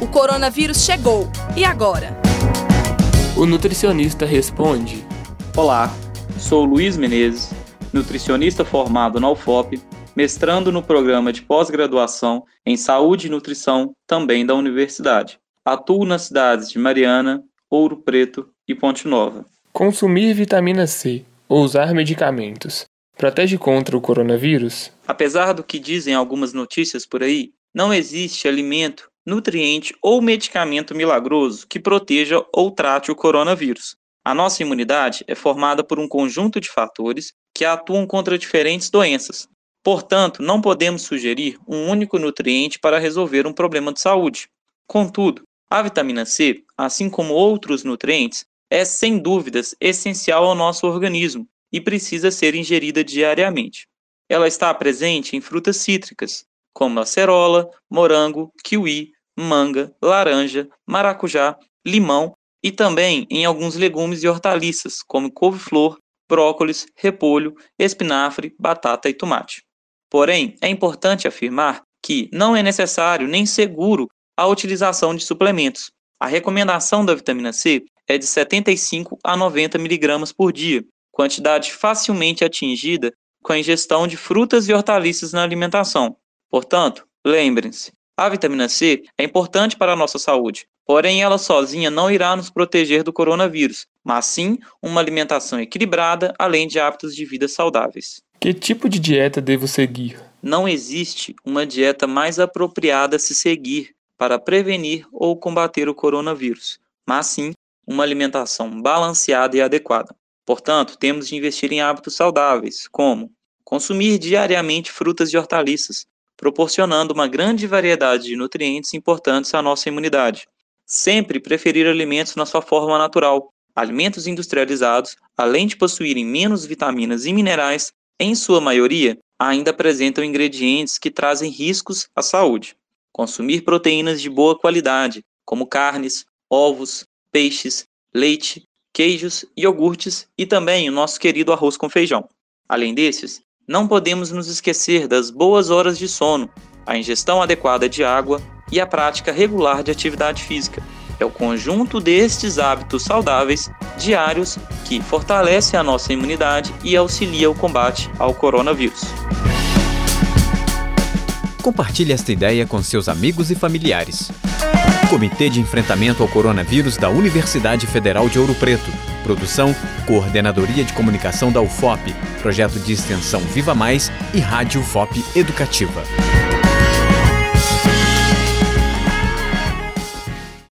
O coronavírus chegou. E agora? O nutricionista responde: Olá, sou Luiz Menezes, nutricionista formado na UFOP, mestrando no programa de pós-graduação em Saúde e Nutrição, também da universidade. Atuo nas cidades de Mariana, Ouro Preto e Ponte Nova. Consumir vitamina C ou usar medicamentos protege contra o coronavírus? Apesar do que dizem algumas notícias por aí, não existe alimento, nutriente ou medicamento milagroso que proteja ou trate o coronavírus. A nossa imunidade é formada por um conjunto de fatores que atuam contra diferentes doenças. Portanto, não podemos sugerir um único nutriente para resolver um problema de saúde. Contudo, a vitamina C, assim como outros nutrientes, é sem dúvidas essencial ao nosso organismo e precisa ser ingerida diariamente. Ela está presente em frutas cítricas, como acerola, morango, kiwi, manga, laranja, maracujá, limão e também em alguns legumes e hortaliças, como couve-flor, brócolis, repolho, espinafre, batata e tomate. Porém, é importante afirmar que não é necessário nem seguro a utilização de suplementos. A recomendação da vitamina C é de 75 a 90 mg por dia, quantidade facilmente atingida com a ingestão de frutas e hortaliças na alimentação. Portanto, lembrem-se, a vitamina C é importante para a nossa saúde, porém ela sozinha não irá nos proteger do coronavírus, mas sim uma alimentação equilibrada, além de hábitos de vida saudáveis. Que tipo de dieta devo seguir? Não existe uma dieta mais apropriada a se seguir para prevenir ou combater o coronavírus, mas sim uma alimentação balanceada e adequada. Portanto, temos de investir em hábitos saudáveis, como consumir diariamente frutas e hortaliças, proporcionando uma grande variedade de nutrientes importantes à nossa imunidade. Sempre preferir alimentos na sua forma natural. Alimentos industrializados, além de possuírem menos vitaminas e minerais, em sua maioria ainda apresentam ingredientes que trazem riscos à saúde. Consumir proteínas de boa qualidade, como carnes, ovos, peixes, leite, queijos, iogurtes e também o nosso querido arroz com feijão. Além desses, não podemos nos esquecer das boas horas de sono, a ingestão adequada de água e a prática regular de atividade física. É o conjunto destes hábitos saudáveis diários que fortalece a nossa imunidade e auxilia o combate ao coronavírus. Compartilhe esta ideia com seus amigos e familiares. Comitê de Enfrentamento ao Coronavírus da Universidade Federal de Ouro Preto. Produção, Coordenadoria de Comunicação da UFOP, Projeto de Extensão Viva Mais e Rádio UFOP Educativa.